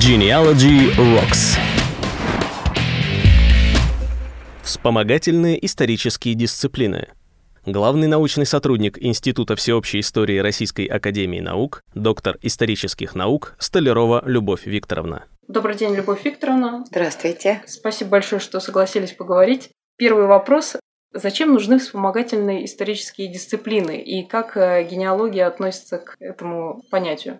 Genealogy Rocks. Вспомогательные исторические дисциплины. Главный научный сотрудник Института всеобщей истории Российской академии наук, доктор исторических наук Столярова Любовь Викторовна. Добрый день, Любовь Викторовна. Здравствуйте. Спасибо большое, что согласились поговорить. Первый вопрос. Зачем нужны вспомогательные исторические дисциплины и как э, генеалогия относится к этому понятию?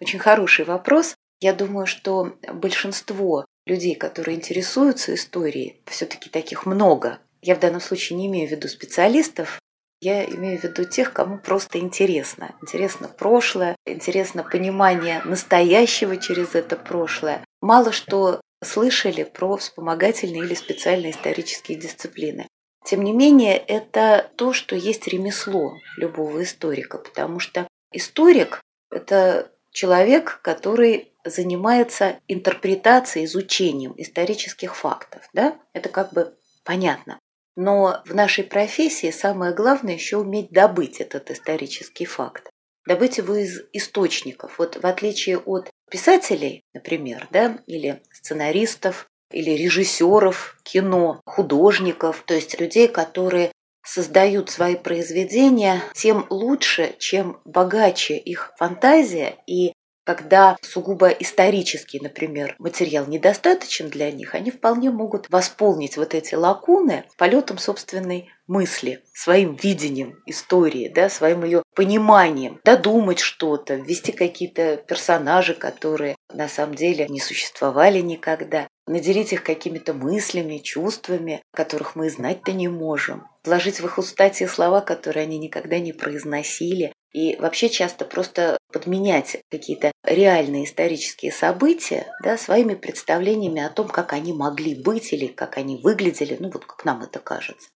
Очень хороший вопрос. Я думаю, что большинство людей, которые интересуются историей, все-таки таких много. Я в данном случае не имею в виду специалистов, я имею в виду тех, кому просто интересно. Интересно прошлое, интересно понимание настоящего через это прошлое. Мало что слышали про вспомогательные или специальные исторические дисциплины. Тем не менее, это то, что есть ремесло любого историка, потому что историк – это человек, который занимается интерпретацией, изучением исторических фактов. Да? Это как бы понятно. Но в нашей профессии самое главное еще уметь добыть этот исторический факт. Добыть его из источников. Вот в отличие от писателей, например, да, или сценаристов, или режиссеров кино, художников, то есть людей, которые создают свои произведения, тем лучше, чем богаче их фантазия. И когда сугубо исторический, например, материал недостаточен для них, они вполне могут восполнить вот эти лакуны полетом собственной мысли, своим видением истории, да, своим ее пониманием, додумать что-то, ввести какие-то персонажи, которые на самом деле не существовали никогда, наделить их какими-то мыслями, чувствами, которых мы знать-то не можем, вложить в их уста те слова, которые они никогда не произносили, и вообще часто просто подменять какие-то реальные исторические события да, своими представлениями о том, как они могли быть или как они выглядели, ну вот как нам это кажется.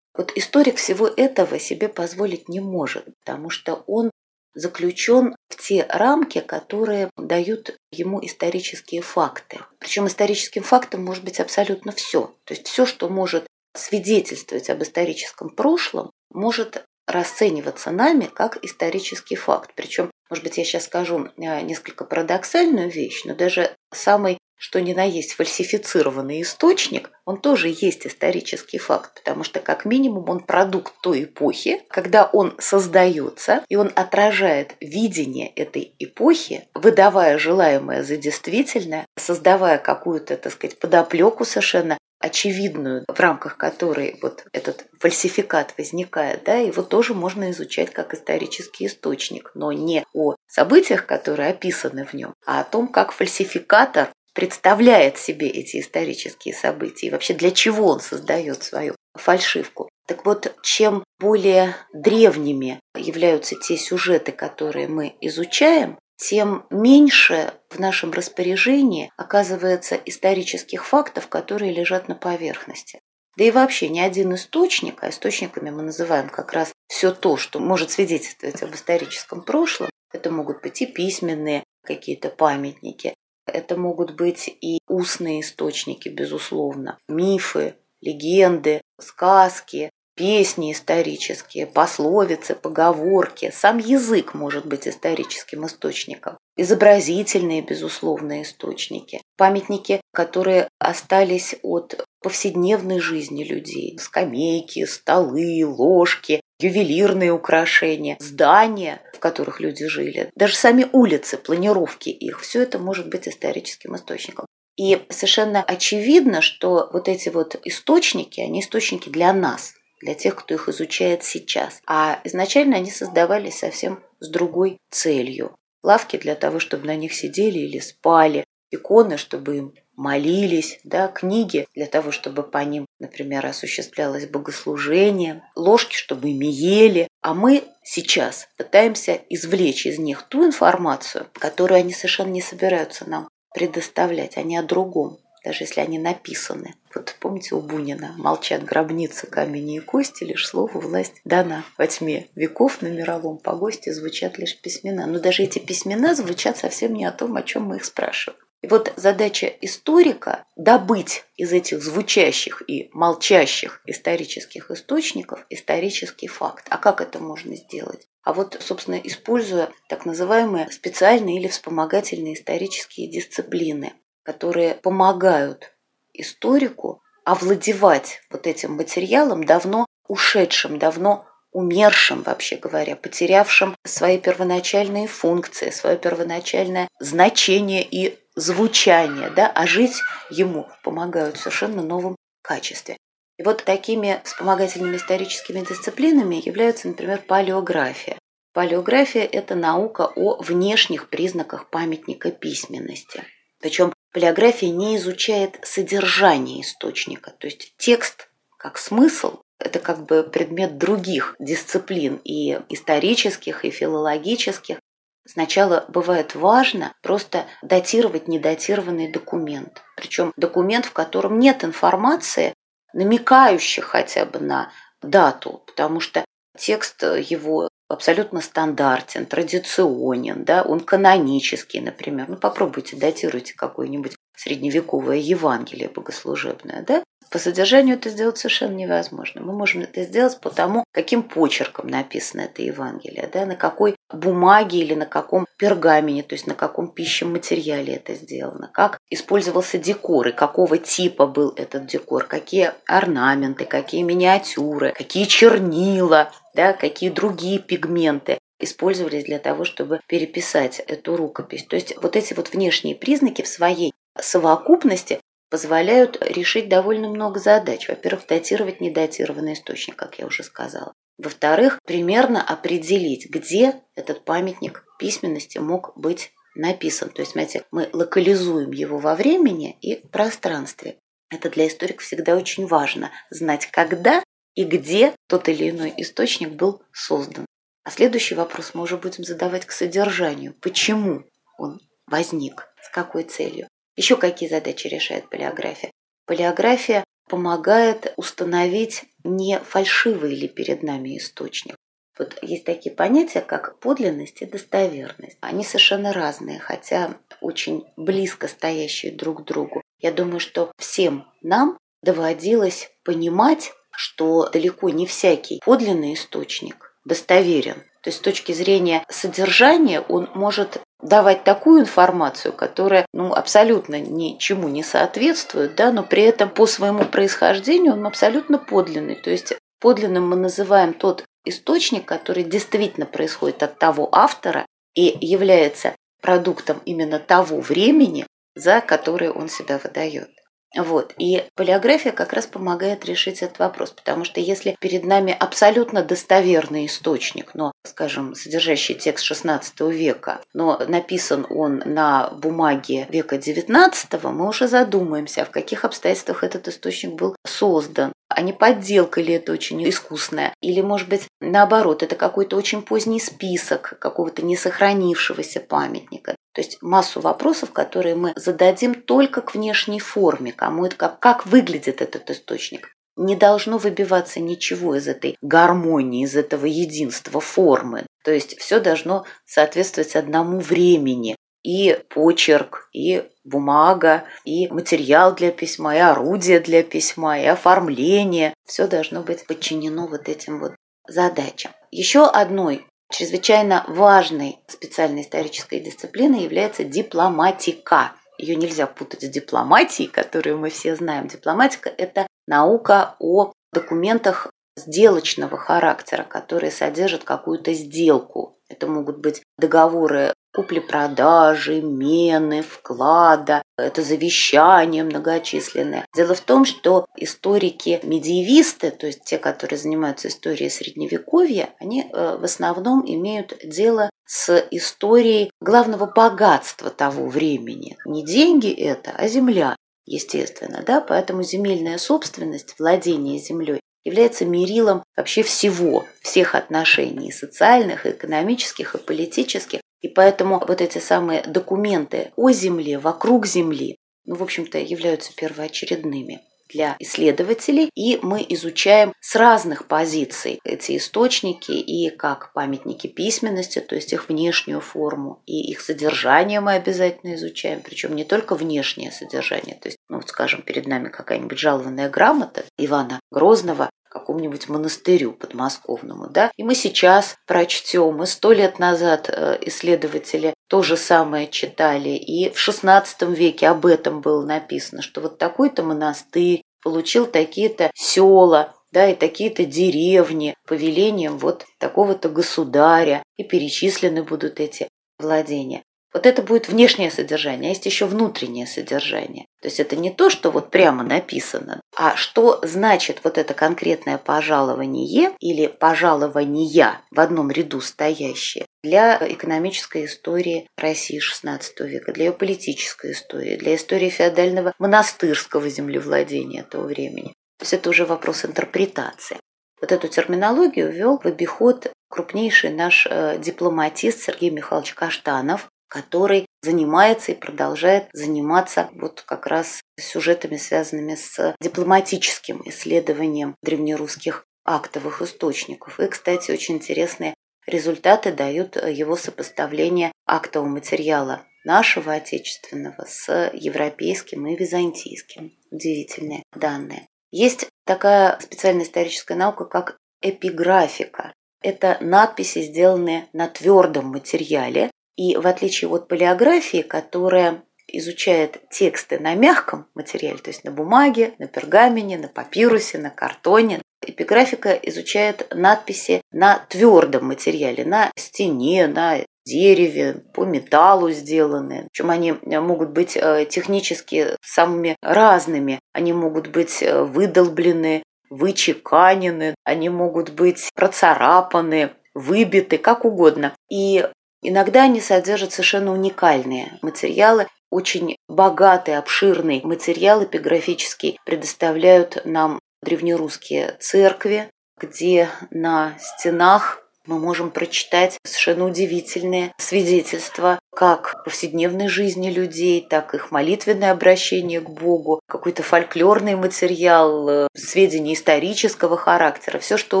Вот историк всего этого себе позволить не может, потому что он заключен в те рамки, которые дают ему исторические факты. Причем историческим фактом может быть абсолютно все. То есть все, что может свидетельствовать об историческом прошлом, может расцениваться нами как исторический факт. Причем, может быть, я сейчас скажу э, несколько парадоксальную вещь, но даже самый что ни на есть фальсифицированный источник, он тоже есть исторический факт, потому что как минимум он продукт той эпохи, когда он создается, и он отражает видение этой эпохи, выдавая желаемое за действительное, создавая какую-то, так сказать, подоплеку совершенно очевидную, в рамках которой вот этот фальсификат возникает, да, его тоже можно изучать как исторический источник, но не о событиях, которые описаны в нем, а о том, как фальсификатор представляет себе эти исторические события и вообще для чего он создает свою фальшивку. Так вот, чем более древними являются те сюжеты, которые мы изучаем, тем меньше в нашем распоряжении оказывается исторических фактов, которые лежат на поверхности. Да и вообще ни один источник, а источниками мы называем как раз все то, что может свидетельствовать об историческом прошлом, это могут быть и письменные какие-то памятники, это могут быть и устные источники, безусловно, мифы, легенды, сказки, песни исторические, пословицы, поговорки. Сам язык может быть историческим источником. Изобразительные, безусловно, источники. Памятники, которые остались от повседневной жизни людей. Скамейки, столы, ложки, ювелирные украшения, здания, в которых люди жили, даже сами улицы, планировки их, все это может быть историческим источником. И совершенно очевидно, что вот эти вот источники, они источники для нас, для тех, кто их изучает сейчас. А изначально они создавались совсем с другой целью. Лавки для того, чтобы на них сидели или спали, иконы, чтобы им молились, да, книги для того, чтобы по ним, например, осуществлялось богослужение, ложки, чтобы ими ели. А мы сейчас пытаемся извлечь из них ту информацию, которую они совершенно не собираются нам предоставлять, они о другом даже если они написаны. Вот помните у Бунина «Молчат гробницы, камни и кости, лишь слово власть дана. Во тьме веков на мировом погосте звучат лишь письмена». Но даже эти письмена звучат совсем не о том, о чем мы их спрашиваем. И вот задача историка – добыть из этих звучащих и молчащих исторических источников исторический факт. А как это можно сделать? а вот, собственно, используя так называемые специальные или вспомогательные исторические дисциплины, которые помогают историку овладевать вот этим материалом давно ушедшим, давно умершим, вообще говоря, потерявшим свои первоначальные функции, свое первоначальное значение и звучание, да, а жить ему помогают в совершенно новом качестве. И вот такими вспомогательными историческими дисциплинами являются, например, палеография. Палеография – это наука о внешних признаках памятника письменности. Причем палеография не изучает содержание источника, то есть текст как смысл это как бы предмет других дисциплин, и исторических, и филологических. Сначала бывает важно просто датировать недатированный документ. Причем документ, в котором нет информации, намекающих хотя бы на дату, потому что текст его абсолютно стандартен, традиционен, да, он канонический, например. Ну, попробуйте датируйте какое-нибудь средневековое Евангелие богослужебное, да, по содержанию это сделать совершенно невозможно. Мы можем это сделать по тому, каким почерком написано это Евангелие, да, на какой бумаге или на каком пергамене, то есть на каком пищем материале это сделано, как использовался декор и какого типа был этот декор, какие орнаменты, какие миниатюры, какие чернила, да, какие другие пигменты использовались для того, чтобы переписать эту рукопись. То есть вот эти вот внешние признаки в своей совокупности позволяют решить довольно много задач. Во-первых, датировать недатированный источник, как я уже сказала. Во-вторых, примерно определить, где этот памятник письменности мог быть написан. То есть, смотрите, мы локализуем его во времени и пространстве. Это для историков всегда очень важно знать, когда и где тот или иной источник был создан. А следующий вопрос мы уже будем задавать к содержанию. Почему он возник? С какой целью? Еще какие задачи решает палеография? Палеография помогает установить, не фальшивый ли перед нами источник. Вот есть такие понятия, как подлинность и достоверность. Они совершенно разные, хотя очень близко стоящие друг к другу. Я думаю, что всем нам доводилось понимать, что далеко не всякий подлинный источник достоверен. То есть с точки зрения содержания он может давать такую информацию, которая ну, абсолютно ничему не соответствует, да, но при этом по своему происхождению он абсолютно подлинный. То есть подлинным мы называем тот источник, который действительно происходит от того автора и является продуктом именно того времени, за которое он себя выдает. Вот. И палеография как раз помогает решить этот вопрос, потому что если перед нами абсолютно достоверный источник, но, скажем, содержащий текст XVI века, но написан он на бумаге века XIX, мы уже задумаемся, в каких обстоятельствах этот источник был создан, а не подделка ли это очень искусная, или, может быть, наоборот, это какой-то очень поздний список какого-то несохранившегося памятника. То есть массу вопросов, которые мы зададим только к внешней форме, кому это, как, как выглядит этот источник. Не должно выбиваться ничего из этой гармонии, из этого единства формы. То есть все должно соответствовать одному времени. И почерк, и бумага, и материал для письма, и орудие для письма, и оформление. Все должно быть подчинено вот этим вот задачам. Еще одной Чрезвычайно важной специальной исторической дисциплиной является дипломатика. Ее нельзя путать с дипломатией, которую мы все знаем. Дипломатика – это наука о документах сделочного характера, которые содержат какую-то сделку. Это могут быть договоры купли-продажи, мены, вклада, это завещания многочисленные. Дело в том, что историки-медиевисты, то есть те, которые занимаются историей Средневековья, они э, в основном имеют дело с историей главного богатства того времени. Не деньги это, а земля, естественно, да, поэтому земельная собственность, владение землей является мерилом вообще всего, всех отношений, социальных, экономических и политических, и поэтому вот эти самые документы о Земле, вокруг Земли, ну, в общем-то, являются первоочередными для исследователей, и мы изучаем с разных позиций эти источники и как памятники письменности, то есть их внешнюю форму, и их содержание мы обязательно изучаем, причем не только внешнее содержание, то есть ну, вот скажем, перед нами какая-нибудь жалованная грамота Ивана Грозного какому-нибудь монастырю подмосковному, да, и мы сейчас прочтем, и сто лет назад э, исследователи то же самое читали, и в XVI веке об этом было написано, что вот такой-то монастырь получил такие-то села, да, и такие-то деревни по велениям вот такого-то государя, и перечислены будут эти владения. Вот это будет внешнее содержание, а есть еще внутреннее содержание. То есть это не то, что вот прямо написано, а что значит вот это конкретное пожалование или пожалования в одном ряду стоящее для экономической истории России XVI века, для ее политической истории, для истории феодального монастырского землевладения того времени. То есть это уже вопрос интерпретации. Вот эту терминологию ввел в обиход крупнейший наш э, дипломатист Сергей Михайлович Каштанов, который занимается и продолжает заниматься вот как раз сюжетами, связанными с дипломатическим исследованием древнерусских актовых источников. И, кстати, очень интересные результаты дают его сопоставление актового материала нашего отечественного с европейским и византийским. Удивительные данные. Есть такая специальная историческая наука, как эпиграфика. Это надписи, сделанные на твердом материале, и в отличие от палеографии, которая изучает тексты на мягком материале, то есть на бумаге, на пергамене, на папирусе, на картоне, эпиграфика изучает надписи на твердом материале, на стене, на дереве, по металлу сделаны. Причем они могут быть э, технически самыми разными. Они могут быть э, выдолблены, вычеканены, они могут быть процарапаны, выбиты, как угодно. И Иногда они содержат совершенно уникальные материалы, очень богатый, обширный материал эпиграфический предоставляют нам древнерусские церкви, где на стенах мы можем прочитать совершенно удивительные свидетельства как повседневной жизни людей, так и их молитвенное обращение к Богу, какой-то фольклорный материал, э, сведения исторического характера, все что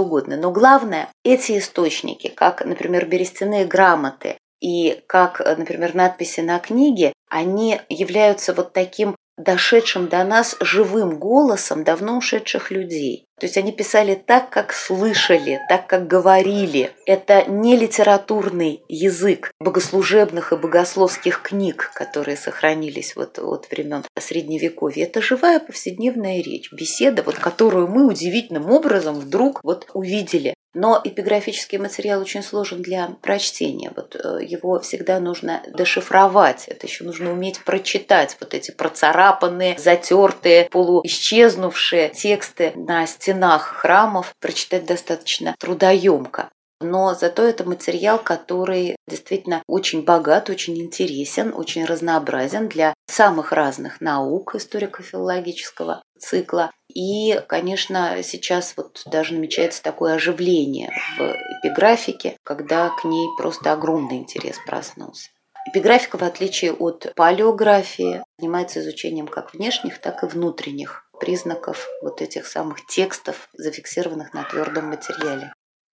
угодно. Но главное, эти источники, как, например, берестяные грамоты и как, э, например, надписи на книге, они являются вот таким дошедшим до нас живым голосом давно ушедших людей. То есть они писали так, как слышали, так, как говорили. Это не литературный язык богослужебных и богословских книг, которые сохранились вот от времен Средневековья. Это живая повседневная речь, беседа, вот которую мы удивительным образом вдруг вот увидели. Но эпиграфический материал очень сложен для прочтения. Вот э, его всегда нужно дешифровать. Это еще нужно уметь прочитать вот эти процарапанные, затертые, полуисчезнувшие тексты на стенах храмов. Прочитать достаточно трудоемко. Но зато это материал, который действительно очень богат, очень интересен, очень разнообразен для самых разных наук историко-филологического цикла. И, конечно, сейчас вот даже намечается такое оживление в эпиграфике, когда к ней просто огромный интерес проснулся. Эпиграфика, в отличие от палеографии, занимается изучением как внешних, так и внутренних признаков вот этих самых текстов, зафиксированных на твердом материале.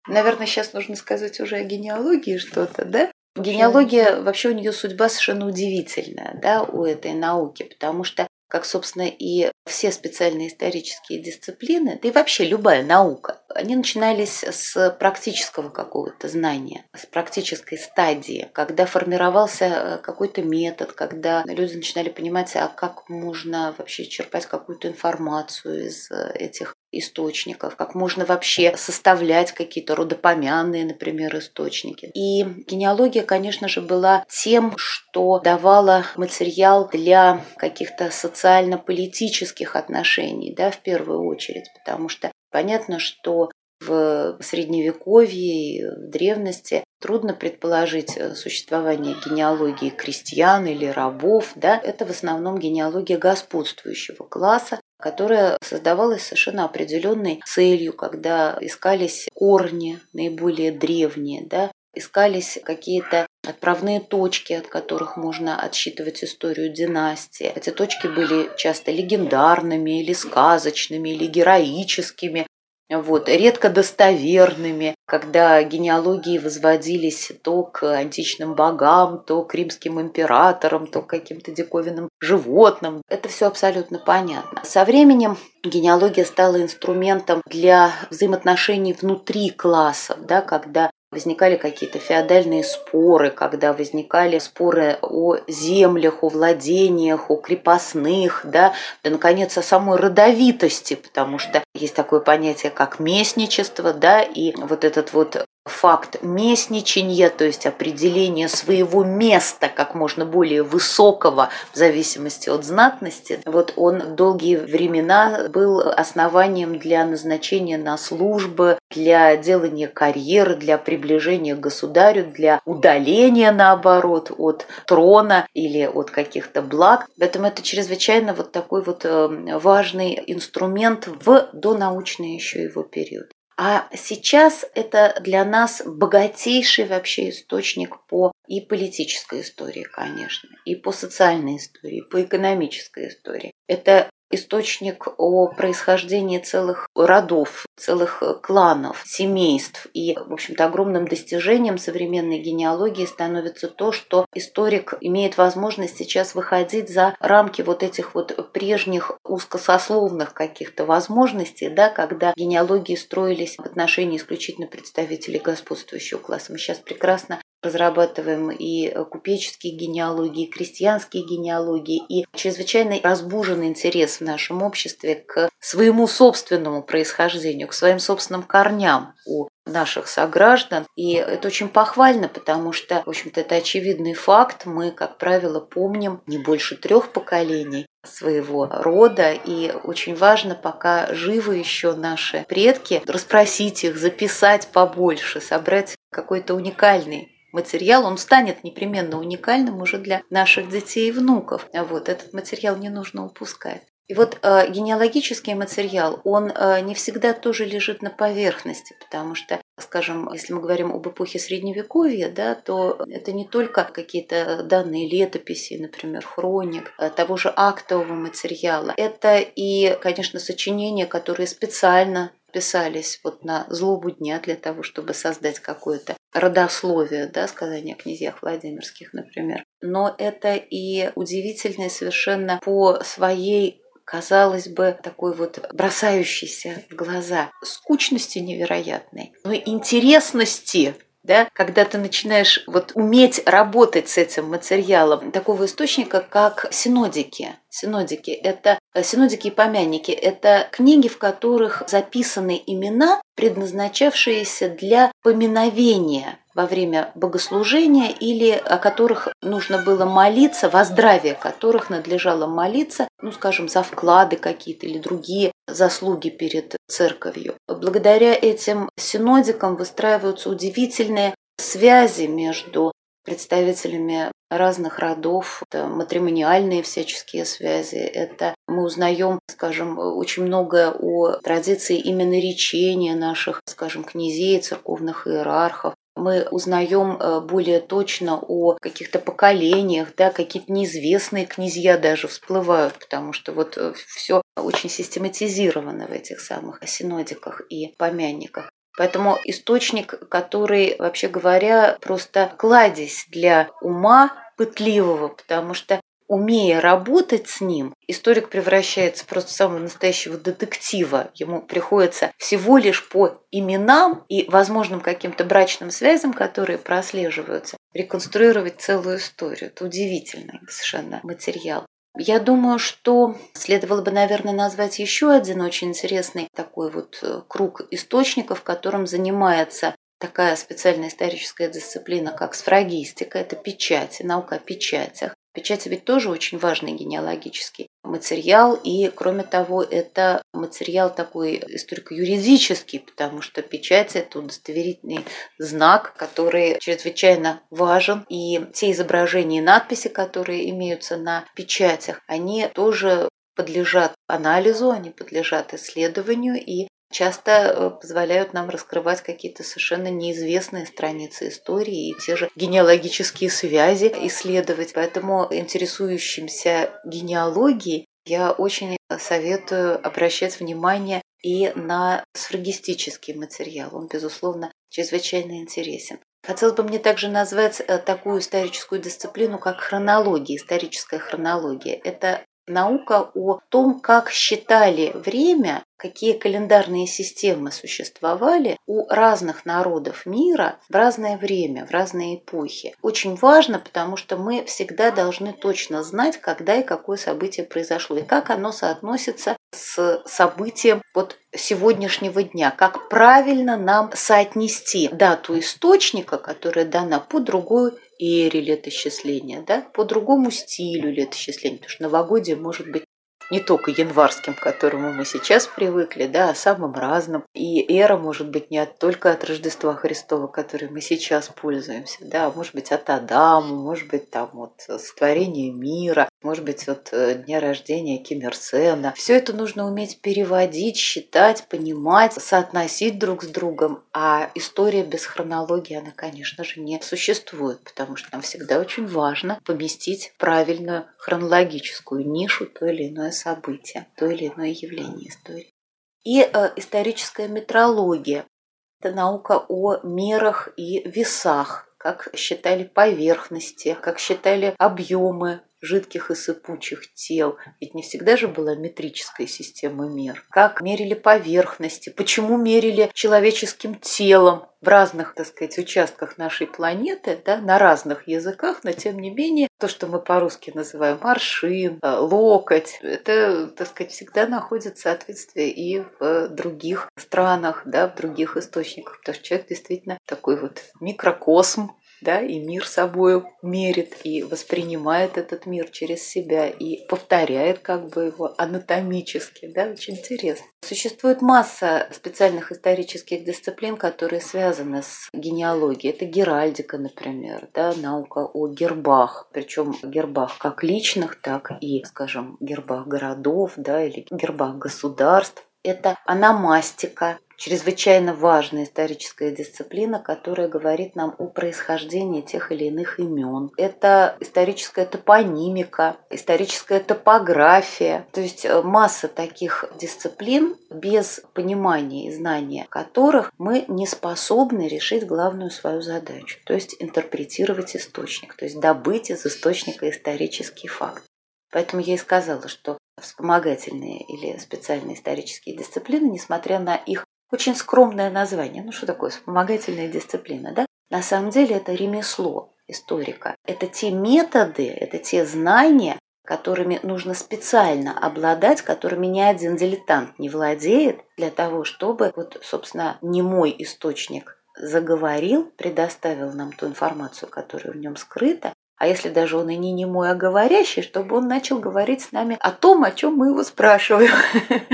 Наверное, сейчас нужно сказать уже о генеалогии что-то, да? Генеалогия, вообще у нее судьба совершенно удивительная, да, у этой науки, потому что как, собственно, и все специальные исторические дисциплины, да и вообще любая наука, они начинались с практического какого-то знания, с практической стадии, когда формировался э, какой-то метод, когда люди начинали понимать, а как можно вообще черпать какую-то информацию из э, этих источников, как можно вообще составлять какие-то родопомянные, например, источники. И генеалогия, конечно же, была тем, что давала материал для каких-то социально-политических отношений, да, в первую очередь, потому что понятно, что в средневековье и в древности трудно предположить э, существование генеалогии крестьян или рабов. Да? Это в основном генеалогия господствующего класса, которая создавалась совершенно определенной целью, когда искались корни наиболее древние, да, искались какие-то отправные точки, от которых можно отсчитывать историю династии. Эти точки были часто легендарными или сказочными, или героическими, вот, редко достоверными. Когда генеалогии возводились то к античным богам, то к римским императорам, то к каким-то диковинным животным. Это все абсолютно понятно. Со временем генеалогия стала инструментом для взаимоотношений внутри классов, да, когда возникали какие-то феодальные споры, когда возникали споры о землях, о владениях, о крепостных, да, да, наконец, о самой родовитости, потому что есть такое понятие, как местничество, да, и вот этот вот факт местничания, то есть определение своего места как можно более высокого в зависимости от знатности, вот он долгие времена был основанием для назначения на службы, для делания карьеры, для приближения к государю, для удаления, наоборот, от трона или от каких-то благ. Поэтому это чрезвычайно вот такой вот э, важный инструмент в донаучный еще его период. А сейчас это для нас богатейший вообще источник по и политической истории, конечно, и по социальной истории, и по экономической истории. Это источник о происхождении целых родов, целых кланов, семейств. И, в общем-то, огромным достижением современной генеалогии становится то, что историк имеет возможность сейчас выходить за рамки вот этих вот прежних узкосословных каких-то возможностей, да, когда генеалогии строились в отношении исключительно представителей господствующего класса. Мы сейчас прекрасно разрабатываем и купеческие генеалогии, и крестьянские генеалогии, и чрезвычайно разбужен интерес в нашем обществе к своему собственному происхождению, к своим собственным корням у наших сограждан. И это очень похвально, потому что, в общем-то, это очевидный факт. Мы, как правило, помним не больше трех поколений своего рода. И очень важно, пока живы еще наши предки, расспросить их, записать побольше, собрать какой-то уникальный материал, он станет непременно уникальным уже для наших детей и внуков. Вот этот материал не нужно упускать. И вот э, генеалогический материал, он э, не всегда тоже лежит на поверхности, потому что, скажем, если мы говорим об эпохе Средневековья, да, то это не только какие-то данные летописи, например, хроник, э, того же актового материала. Это и, конечно, сочинения, которые специально писались вот на злобу дня для того, чтобы создать какое-то родословие, да, сказание о князьях Владимирских, например. Но это и удивительное совершенно по своей казалось бы, такой вот бросающийся в глаза скучности невероятной, но интересности да, когда ты начинаешь вот уметь работать с этим материалом такого источника, как синодики. Синодики – это э, синодики и помянники – это книги, в которых записаны имена, предназначавшиеся для поминовения во время богослужения или о которых нужно было молиться, во здравие которых надлежало молиться, ну, скажем, за вклады какие-то или другие заслуги перед церковью. Благодаря этим синодикам выстраиваются удивительные связи между представителями разных родов, это матримониальные всяческие связи, это мы узнаем, скажем, очень много о традиции именно речения наших, скажем, князей, церковных иерархов, мы узнаем э, более точно о каких-то поколениях, да, какие-то неизвестные князья даже всплывают, потому что вот э, все очень систематизировано в этих самых синодиках и помянниках. Поэтому источник, который, вообще говоря, просто кладезь для ума пытливого, потому что умея работать с ним, историк превращается просто в самого настоящего детектива. Ему приходится всего лишь по именам и возможным каким-то брачным связям, которые прослеживаются, реконструировать целую историю. Это удивительный совершенно материал. Я думаю, что следовало бы, наверное, назвать еще один очень интересный такой вот э, круг источников, которым занимается такая специальная историческая дисциплина, как сфрагистика, это печати, наука о печатях. Печати ведь тоже очень важный генеалогический материал, и, кроме того, это материал такой историко-юридический, потому что печать – это удостоверительный знак, который чрезвычайно важен, и те изображения и надписи, которые имеются на печатях, они тоже подлежат анализу, они подлежат исследованию, и часто э, позволяют нам раскрывать какие-то совершенно неизвестные страницы истории и те же генеалогические связи исследовать. Поэтому интересующимся генеалогией я очень советую обращать внимание и на сфрагистический материал. Он, безусловно, чрезвычайно интересен. Хотелось бы мне также назвать э, такую историческую дисциплину, как хронология, историческая хронология. Это наука о том, как считали время, какие календарные системы существовали у разных народов мира в разное время, в разные эпохи. Очень важно, потому что мы всегда должны точно знать, когда и какое событие произошло, и как оно соотносится с событием вот сегодняшнего дня, как правильно нам соотнести дату источника, которая дана по другой эре летосчисления, да, по другому стилю летосчисления, потому что новогодие может быть не только январским, к которому мы сейчас привыкли, да, а самым разным. И эра может быть не от, только от Рождества Христова, которым мы сейчас пользуемся, да, а может быть от Адама, может быть там от сотворения мира, может быть от э, дня рождения Ким Ир Сена. Все это нужно уметь переводить, считать, понимать, соотносить друг с другом. А история без хронологии, она, конечно же, не существует, потому что нам всегда очень важно поместить правильную хронологическую нишу то или иное событие, то или иное явление истории. И э, историческая метрология – это наука о мерах и весах, как считали поверхности, как считали объемы жидких и сыпучих тел. Ведь не всегда же была метрическая система мер. Как мерили поверхности, почему мерили человеческим телом в разных, так сказать, участках нашей планеты, да, на разных языках, но тем не менее, то, что мы по-русски называем аршин, э, локоть, это, так сказать, всегда находит соответствие и в других странах, да, в других источниках, потому что человек действительно такой вот микрокосм, да, и мир собой мерит, и воспринимает этот мир через себя, и повторяет как бы его анатомически, да, очень интересно. Существует масса специальных исторических дисциплин, которые связаны с генеалогией. Это геральдика, например, да, наука о гербах, причем гербах как личных, так и, скажем, гербах городов, да, или гербах государств. Это аномастика, чрезвычайно важная историческая дисциплина, которая говорит нам о происхождении тех или иных имен. Это историческая топонимика, историческая топография, то есть э, масса таких дисциплин, без понимания и знания которых мы не способны решить главную свою задачу, то есть интерпретировать источник, то есть добыть из источника исторический факт. Поэтому я и сказала, что вспомогательные или специальные исторические дисциплины, несмотря на их очень скромное название. Ну что такое вспомогательная дисциплина, да? На самом деле это ремесло историка. Это те методы, это те знания, которыми нужно специально обладать, которыми ни один дилетант не владеет, для того, чтобы, вот, собственно, не мой источник заговорил, предоставил нам ту информацию, которая в нем скрыта, а если даже он и не немой, а говорящий, чтобы он начал говорить с нами о том, о чем мы его спрашиваем.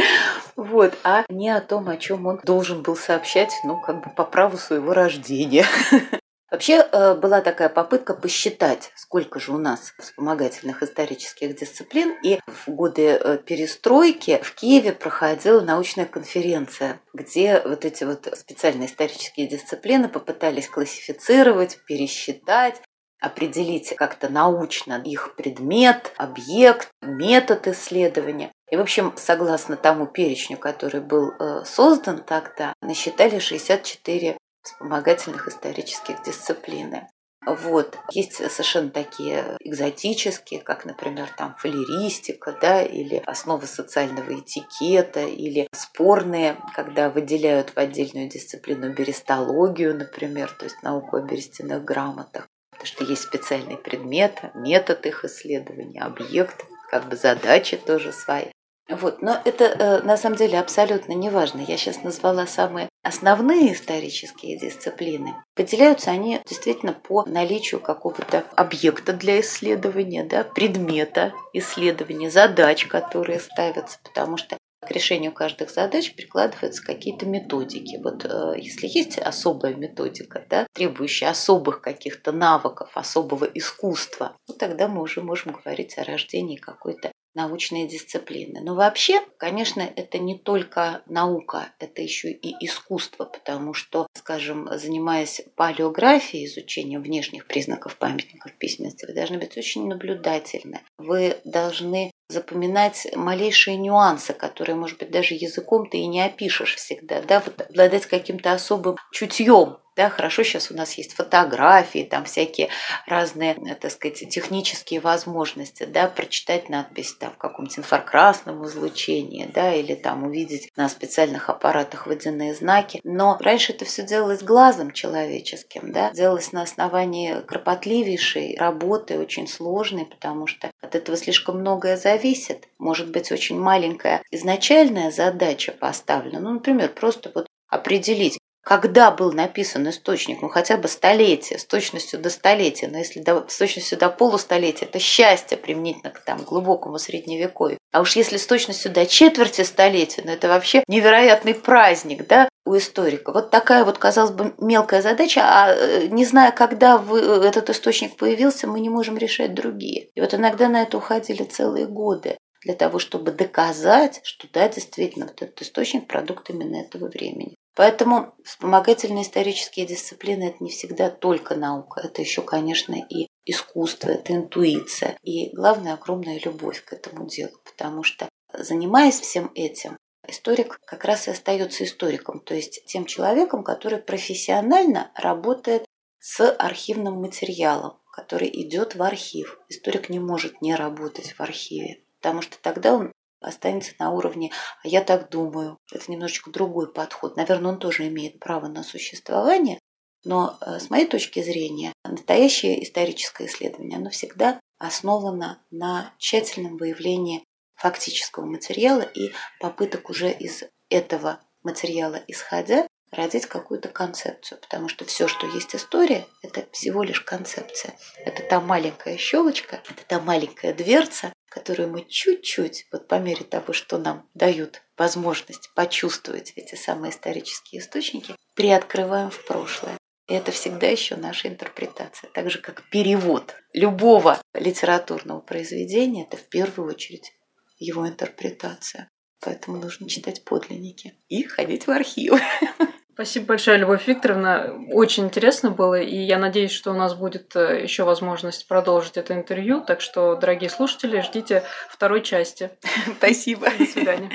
Вот, а не о том, о чем он должен был сообщать, ну, как бы по праву своего рождения. Вообще э, была такая попытка посчитать, сколько же у нас вспомогательных исторических дисциплин. И в годы э, перестройки в Киеве проходила научная конференция, где вот эти вот специальные исторические дисциплины попытались классифицировать, пересчитать определить как-то научно их предмет, объект, метод исследования. И, в общем, согласно тому перечню, который был э, создан тогда, насчитали 64 вспомогательных исторических дисциплины. Вот. Есть совершенно такие экзотические, как, например, там фалеристика, да, или основы социального этикета, или спорные, когда выделяют в отдельную дисциплину берестологию, например, то есть науку о берестяных грамотах потому что есть специальный предмет, метод их исследования, объект, как бы задачи тоже свои. Вот, но это э, на самом деле абсолютно не важно. Я сейчас назвала самые основные исторические дисциплины. Поделяются они действительно по наличию какого-то объекта для исследования, да, предмета исследования, задач, которые ставятся, потому что решению каждых задач прикладываются какие-то методики. Вот э, если есть особая методика, да, требующая особых каких-то навыков, особого искусства, ну, тогда мы уже можем говорить о рождении какой-то научной дисциплины. Но вообще, конечно, это не только наука, это еще и искусство, потому что, скажем, занимаясь палеографией, изучением внешних признаков памятников письменности, вы должны быть очень наблюдательны. Вы должны запоминать малейшие нюансы, которые, может быть, даже языком ты и не опишешь всегда, да, вот обладать каким-то особым чутьем да, хорошо, сейчас у нас есть фотографии, там всякие разные, э, так сказать, технические возможности, да, прочитать надпись там в каком-то инфракрасном излучении, да, или там увидеть на специальных аппаратах водяные знаки. Но раньше это все делалось глазом человеческим, да, делалось на основании кропотливейшей работы, очень сложной, потому что от этого слишком многое зависит. Может быть, очень маленькая изначальная задача поставлена, ну, например, просто вот определить, когда был написан источник, ну хотя бы столетие, с точностью до столетия, но если до, с точностью до полустолетия, это счастье применительно к там, глубокому средневековью. А уж если с точностью до четверти столетия, ну это вообще невероятный праздник, да, у историка. Вот такая вот, казалось бы, мелкая задача, а э, не зная, когда вы, э, этот источник появился, мы не можем решать другие. И вот иногда на это уходили целые годы для того, чтобы доказать, что да, действительно, вот этот источник – продукт именно этого времени. Поэтому вспомогательные исторические дисциплины – это не всегда только наука, это еще, конечно, и искусство, это интуиция. И главное – огромная любовь к этому делу, потому что, занимаясь всем этим, историк как раз и остается историком, то есть тем человеком, который профессионально работает с архивным материалом, который идет в архив. Историк не может не работать в архиве, потому что тогда он останется на уровне «а я так думаю». Это немножечко другой подход. Наверное, он тоже имеет право на существование, но э, с моей точки зрения настоящее историческое исследование, оно всегда основано на тщательном выявлении фактического материала и попыток уже из этого материала исходя родить какую-то концепцию, потому что все, что есть история, это всего лишь концепция. Это та маленькая щелочка, это та маленькая дверца, которую мы чуть-чуть, вот по мере того, что нам дают возможность почувствовать эти самые исторические источники, приоткрываем в прошлое. И это всегда еще наша интерпретация. Так же, как перевод любого литературного произведения, это в первую очередь его интерпретация. Поэтому нужно читать подлинники и ходить в архивы. Спасибо большое, Любовь Викторовна. Очень интересно было, и я надеюсь, что у нас будет э, еще возможность продолжить это интервью. Так что, дорогие слушатели, ждите второй части. Спасибо. До свидания.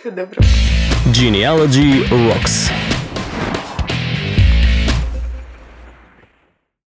Всего доброго. Genealogy Rocks.